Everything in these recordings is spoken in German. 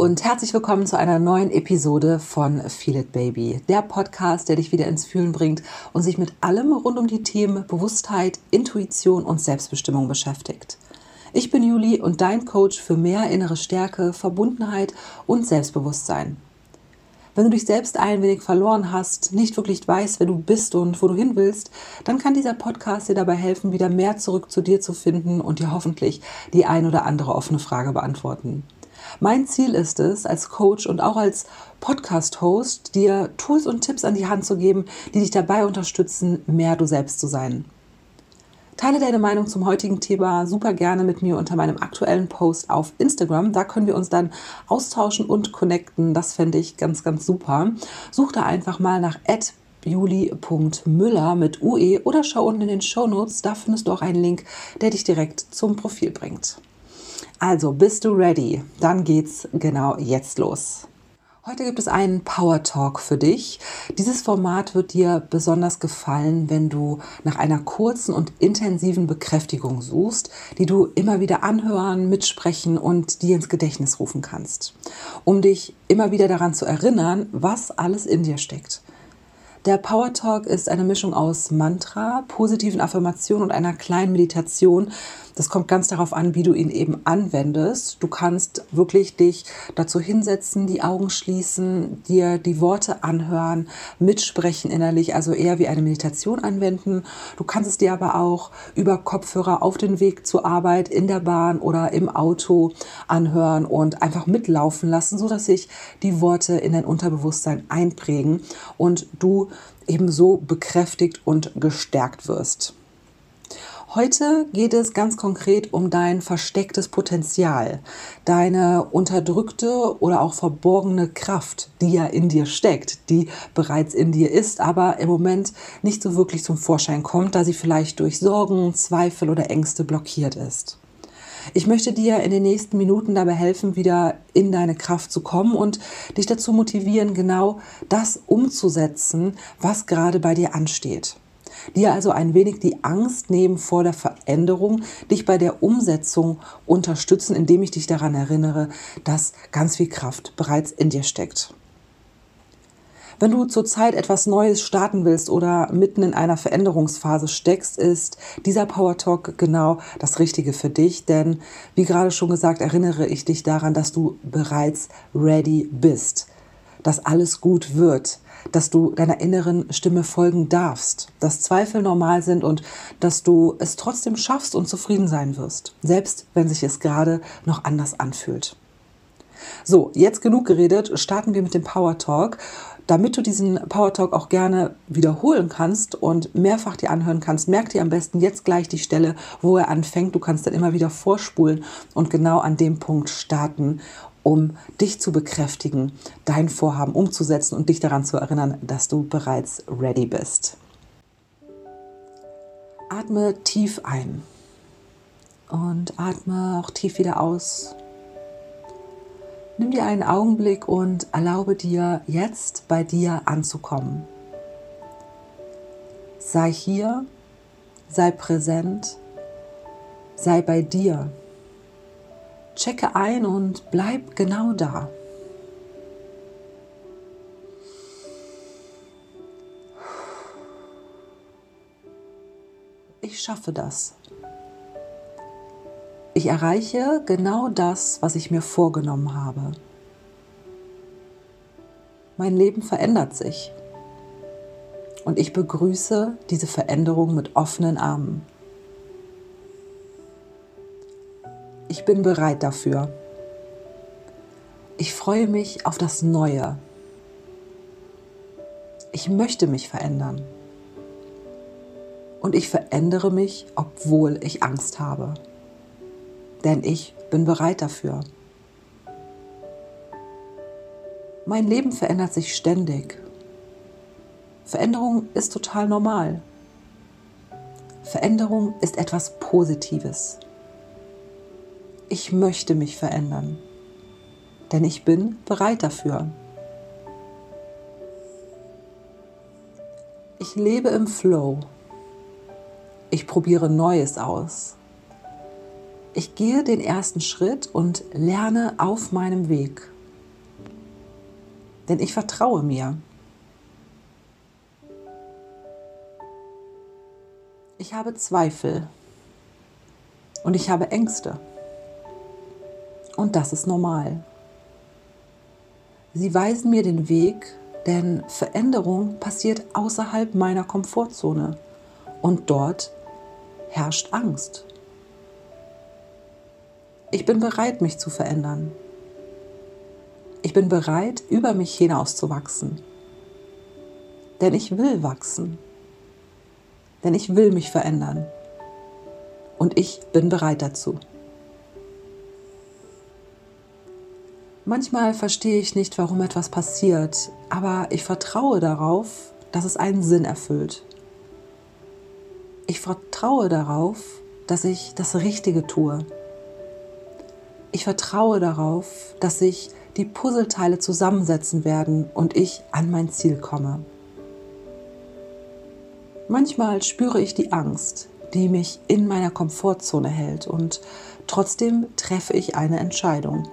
und herzlich willkommen zu einer neuen Episode von Feel It Baby, der Podcast, der dich wieder ins Fühlen bringt und sich mit allem rund um die Themen Bewusstheit, Intuition und Selbstbestimmung beschäftigt. Ich bin Juli und dein Coach für mehr innere Stärke, Verbundenheit und Selbstbewusstsein. Wenn du dich selbst ein wenig verloren hast, nicht wirklich weißt, wer du bist und wo du hin willst, dann kann dieser Podcast dir dabei helfen, wieder mehr zurück zu dir zu finden und dir hoffentlich die ein oder andere offene Frage beantworten. Mein Ziel ist es, als Coach und auch als Podcast-Host, dir Tools und Tipps an die Hand zu geben, die dich dabei unterstützen, mehr du selbst zu sein. Teile deine Meinung zum heutigen Thema super gerne mit mir unter meinem aktuellen Post auf Instagram. Da können wir uns dann austauschen und connecten. Das fände ich ganz, ganz super. Such da einfach mal nach juli.müller mit UE oder schau unten in den Show Notes. Da findest du auch einen Link, der dich direkt zum Profil bringt. Also, bist du ready? Dann geht's genau jetzt los. Heute gibt es einen Power Talk für dich. Dieses Format wird dir besonders gefallen, wenn du nach einer kurzen und intensiven Bekräftigung suchst, die du immer wieder anhören, mitsprechen und dir ins Gedächtnis rufen kannst, um dich immer wieder daran zu erinnern, was alles in dir steckt. Der Power Talk ist eine Mischung aus Mantra, positiven Affirmationen und einer kleinen Meditation. Das kommt ganz darauf an, wie du ihn eben anwendest. Du kannst wirklich dich dazu hinsetzen, die Augen schließen, dir die Worte anhören, mitsprechen innerlich, also eher wie eine Meditation anwenden. Du kannst es dir aber auch über Kopfhörer auf den Weg zur Arbeit, in der Bahn oder im Auto anhören und einfach mitlaufen lassen, so dass sich die Worte in dein Unterbewusstsein einprägen und du ebenso bekräftigt und gestärkt wirst. Heute geht es ganz konkret um dein verstecktes Potenzial, deine unterdrückte oder auch verborgene Kraft, die ja in dir steckt, die bereits in dir ist, aber im Moment nicht so wirklich zum Vorschein kommt, da sie vielleicht durch Sorgen, Zweifel oder Ängste blockiert ist. Ich möchte dir in den nächsten Minuten dabei helfen, wieder in deine Kraft zu kommen und dich dazu motivieren, genau das umzusetzen, was gerade bei dir ansteht. Dir also ein wenig die Angst nehmen vor der Veränderung, dich bei der Umsetzung unterstützen, indem ich dich daran erinnere, dass ganz viel Kraft bereits in dir steckt. Wenn du zurzeit etwas Neues starten willst oder mitten in einer Veränderungsphase steckst, ist dieser Power Talk genau das Richtige für dich. Denn, wie gerade schon gesagt, erinnere ich dich daran, dass du bereits ready bist, dass alles gut wird, dass du deiner inneren Stimme folgen darfst, dass Zweifel normal sind und dass du es trotzdem schaffst und zufrieden sein wirst, selbst wenn sich es gerade noch anders anfühlt. So, jetzt genug geredet, starten wir mit dem Power Talk damit du diesen Power Talk auch gerne wiederholen kannst und mehrfach dir anhören kannst, merk dir am besten jetzt gleich die Stelle, wo er anfängt. Du kannst dann immer wieder vorspulen und genau an dem Punkt starten, um dich zu bekräftigen, dein Vorhaben umzusetzen und dich daran zu erinnern, dass du bereits ready bist. Atme tief ein und atme auch tief wieder aus. Nimm dir einen Augenblick und erlaube dir jetzt bei dir anzukommen. Sei hier, sei präsent, sei bei dir. Checke ein und bleib genau da. Ich schaffe das. Ich erreiche genau das, was ich mir vorgenommen habe. Mein Leben verändert sich. Und ich begrüße diese Veränderung mit offenen Armen. Ich bin bereit dafür. Ich freue mich auf das Neue. Ich möchte mich verändern. Und ich verändere mich, obwohl ich Angst habe denn ich bin bereit dafür. Mein Leben verändert sich ständig. Veränderung ist total normal. Veränderung ist etwas Positives. Ich möchte mich verändern, denn ich bin bereit dafür. Ich lebe im Flow. Ich probiere Neues aus. Ich gehe den ersten Schritt und lerne auf meinem Weg. denn ich vertraue mir. Ich habe Zweifel und ich habe Ängste. Und das ist normal. Sie weisen mir den Weg, denn Veränderung passiert außerhalb meiner Komfortzone und dort herrscht Angst. Ich bin bereit, mich zu verändern. Ich bin bereit, über mich hinauszuwachsen. Denn ich will wachsen. Denn ich will mich verändern. Und ich bin bereit dazu. Manchmal verstehe ich nicht, warum etwas passiert, aber ich vertraue darauf, dass es einen Sinn erfüllt. Ich vertraue darauf, dass ich das Richtige tue. Ich vertraue darauf, dass sich die Puzzleteile zusammensetzen werden und ich an mein Ziel komme. Manchmal spüre ich die Angst, die mich in meiner Komfortzone hält und trotzdem treffe ich eine Entscheidung.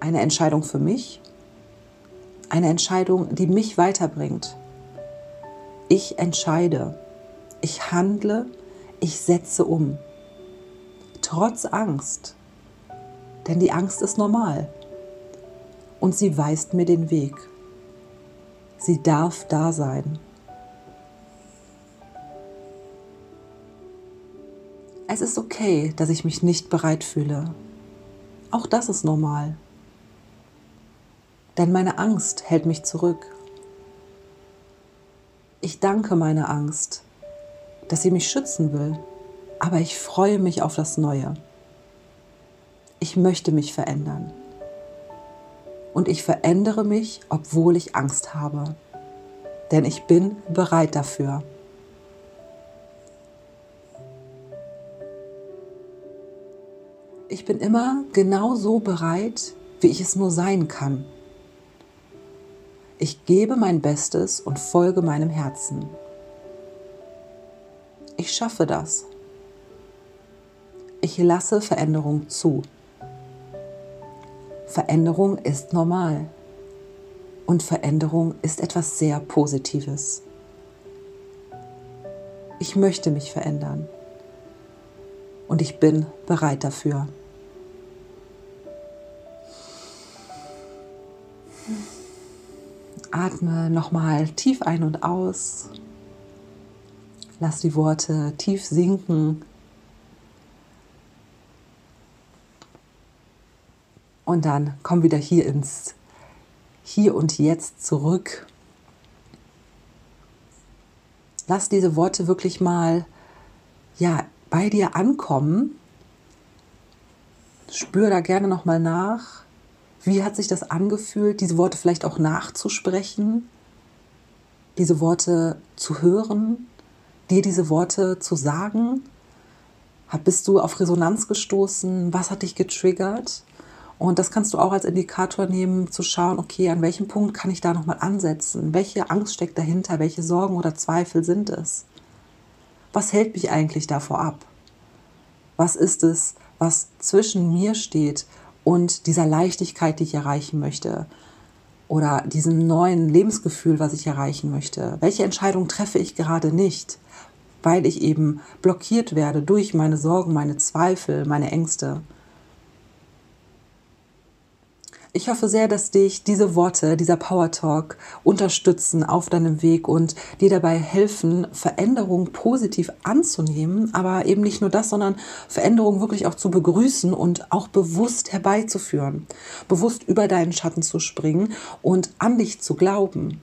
Eine Entscheidung für mich, eine Entscheidung, die mich weiterbringt. Ich entscheide, ich handle, ich setze um. Trotz Angst. Denn die Angst ist normal. Und sie weist mir den Weg. Sie darf da sein. Es ist okay, dass ich mich nicht bereit fühle. Auch das ist normal. Denn meine Angst hält mich zurück. Ich danke meiner Angst, dass sie mich schützen will, aber ich freue mich auf das Neue. Ich möchte mich verändern. Und ich verändere mich, obwohl ich Angst habe. Denn ich bin bereit dafür. Ich bin immer genau so bereit, wie ich es nur sein kann. Ich gebe mein Bestes und folge meinem Herzen. Ich schaffe das. Ich lasse Veränderung zu. Veränderung ist normal. Und Veränderung ist etwas sehr Positives. Ich möchte mich verändern. Und ich bin bereit dafür. Atme nochmal tief ein und aus. Lass die Worte tief sinken. Und dann komm wieder hier ins Hier und Jetzt zurück. Lass diese Worte wirklich mal ja, bei dir ankommen. Spür da gerne nochmal nach. Wie hat sich das angefühlt, diese Worte vielleicht auch nachzusprechen, diese Worte zu hören, dir diese Worte zu sagen? Bist du auf Resonanz gestoßen? Was hat dich getriggert? Und das kannst du auch als Indikator nehmen, zu schauen, okay, an welchem Punkt kann ich da nochmal ansetzen? Welche Angst steckt dahinter? Welche Sorgen oder Zweifel sind es? Was hält mich eigentlich davor ab? Was ist es, was zwischen mir steht und dieser Leichtigkeit, die ich erreichen möchte oder diesem neuen Lebensgefühl, was ich erreichen möchte. Welche Entscheidung treffe ich gerade nicht, weil ich eben blockiert werde durch meine Sorgen, meine Zweifel, meine Ängste. Ich hoffe sehr, dass dich diese Worte, dieser Power Talk unterstützen auf deinem Weg und dir dabei helfen, Veränderung positiv anzunehmen, aber eben nicht nur das, sondern Veränderung wirklich auch zu begrüßen und auch bewusst herbeizuführen, bewusst über deinen Schatten zu springen und an dich zu glauben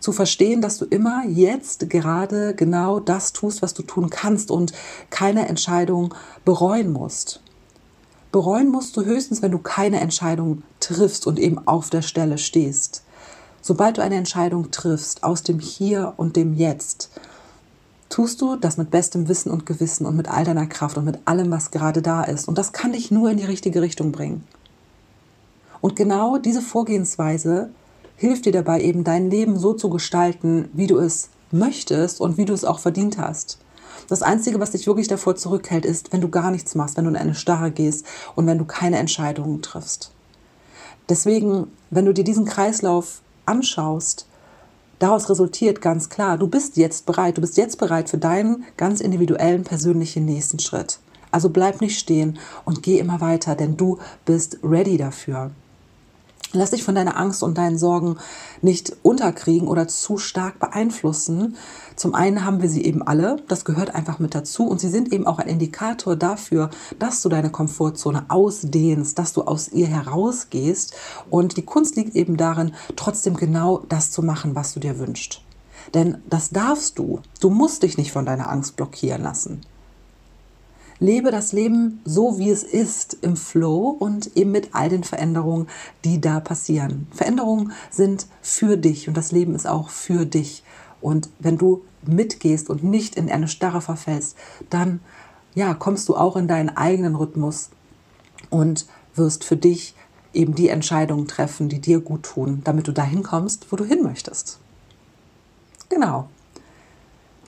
zu verstehen, dass du immer jetzt gerade genau das tust, was du tun kannst und keine Entscheidung bereuen musst. Bereuen musst du höchstens, wenn du keine Entscheidung triffst und eben auf der Stelle stehst. Sobald du eine Entscheidung triffst aus dem Hier und dem Jetzt, tust du das mit bestem Wissen und Gewissen und mit all deiner Kraft und mit allem, was gerade da ist. Und das kann dich nur in die richtige Richtung bringen. Und genau diese Vorgehensweise hilft dir dabei, eben dein Leben so zu gestalten, wie du es möchtest und wie du es auch verdient hast. Das Einzige, was dich wirklich davor zurückhält, ist, wenn du gar nichts machst, wenn du in eine Starre gehst und wenn du keine Entscheidungen triffst. Deswegen, wenn du dir diesen Kreislauf anschaust, daraus resultiert ganz klar, du bist jetzt bereit, du bist jetzt bereit für deinen ganz individuellen persönlichen nächsten Schritt. Also bleib nicht stehen und geh immer weiter, denn du bist ready dafür. Lass dich von deiner Angst und deinen Sorgen nicht unterkriegen oder zu stark beeinflussen. Zum einen haben wir sie eben alle, das gehört einfach mit dazu und sie sind eben auch ein Indikator dafür, dass du deine Komfortzone ausdehnst, dass du aus ihr herausgehst und die Kunst liegt eben darin, trotzdem genau das zu machen, was du dir wünschst. Denn das darfst du. Du musst dich nicht von deiner Angst blockieren lassen. Lebe das Leben so, wie es ist, im Flow und eben mit all den Veränderungen, die da passieren. Veränderungen sind für dich und das Leben ist auch für dich. Und wenn du mitgehst und nicht in eine Starre verfällst, dann ja, kommst du auch in deinen eigenen Rhythmus und wirst für dich eben die Entscheidungen treffen, die dir gut tun, damit du dahin kommst, wo du hin möchtest. Genau.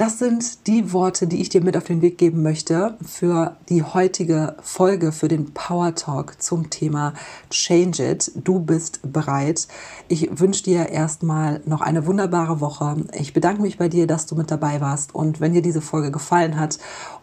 Das sind die Worte, die ich dir mit auf den Weg geben möchte für die heutige Folge, für den Power Talk zum Thema Change It. Du bist bereit. Ich wünsche dir erstmal noch eine wunderbare Woche. Ich bedanke mich bei dir, dass du mit dabei warst. Und wenn dir diese Folge gefallen hat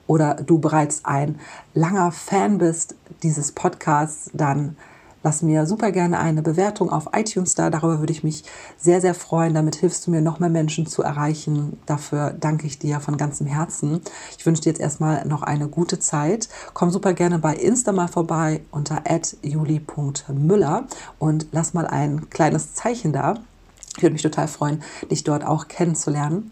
oder du bereits ein langer Fan bist dieses Podcasts, dann Lass mir super gerne eine Bewertung auf iTunes da. Darüber würde ich mich sehr, sehr freuen. Damit hilfst du mir, noch mehr Menschen zu erreichen. Dafür danke ich dir von ganzem Herzen. Ich wünsche dir jetzt erstmal noch eine gute Zeit. Komm super gerne bei Insta mal vorbei unter juli.müller und lass mal ein kleines Zeichen da. Ich würde mich total freuen, dich dort auch kennenzulernen.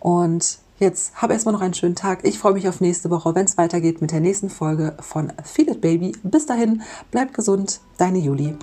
Und Jetzt habe erstmal noch einen schönen Tag. Ich freue mich auf nächste Woche, wenn es weitergeht mit der nächsten Folge von Feel It Baby. Bis dahin, bleib gesund, deine Juli.